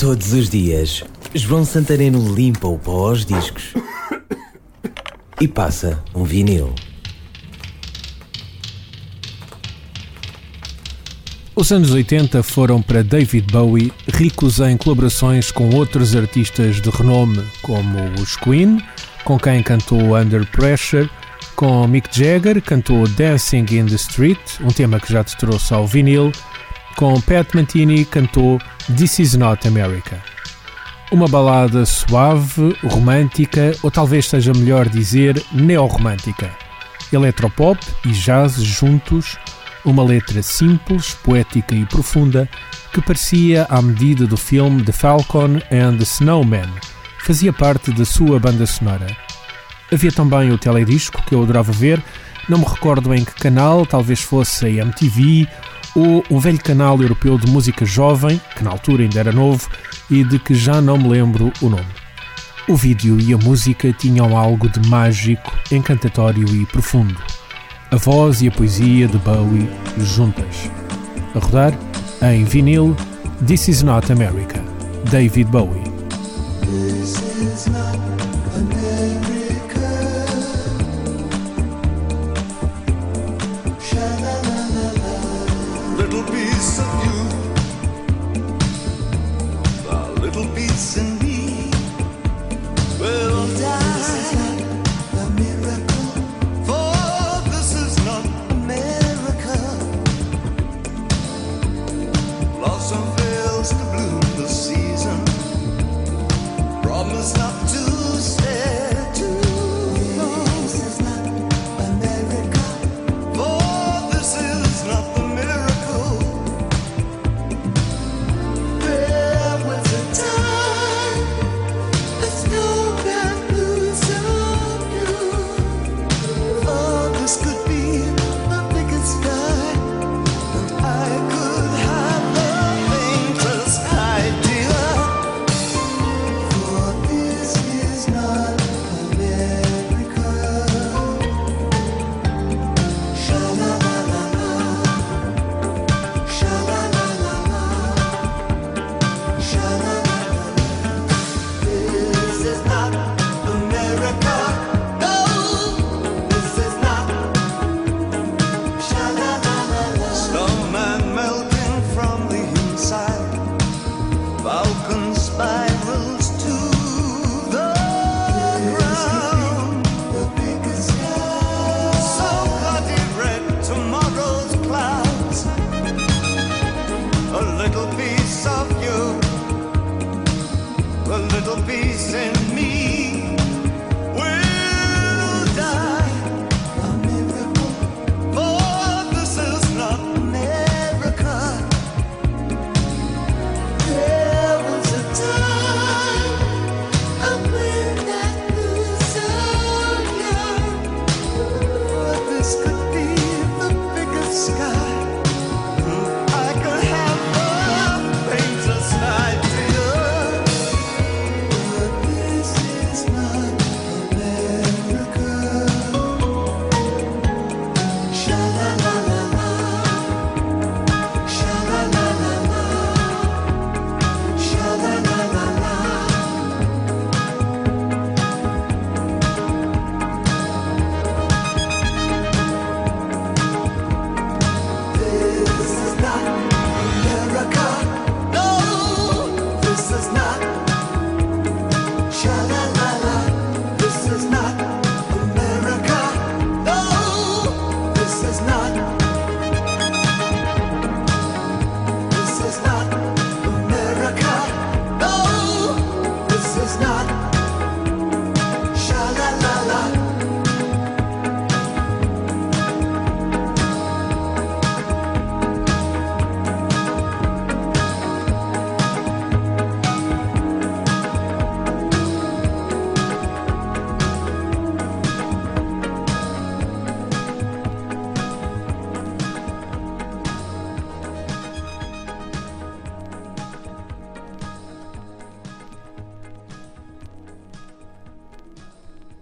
Todos os dias, João Santareno limpa o pó aos discos e passa um vinil. Os anos 80 foram para David Bowie ricos em colaborações com outros artistas de renome, como os Queen, com quem cantou Under Pressure, com Mick Jagger, cantou Dancing in the Street, um tema que já te trouxe ao vinil, com Pat Mantini, cantou This Is Not America. Uma balada suave, romântica, ou talvez seja melhor dizer neo-romântica. Eletropop e jazz juntos uma letra simples, poética e profunda que parecia à medida do filme The Falcon and the Snowman. Fazia parte da sua banda sonora. Havia também o teledisco que eu adorava ver, não me recordo em que canal, talvez fosse a MTV ou um velho canal europeu de música jovem, que na altura ainda era novo e de que já não me lembro o nome. O vídeo e a música tinham algo de mágico, encantatório e profundo a voz e a poesia de Bowie juntas. A rodar em vinil This Is Not America, David Bowie. piece of you, a little piece in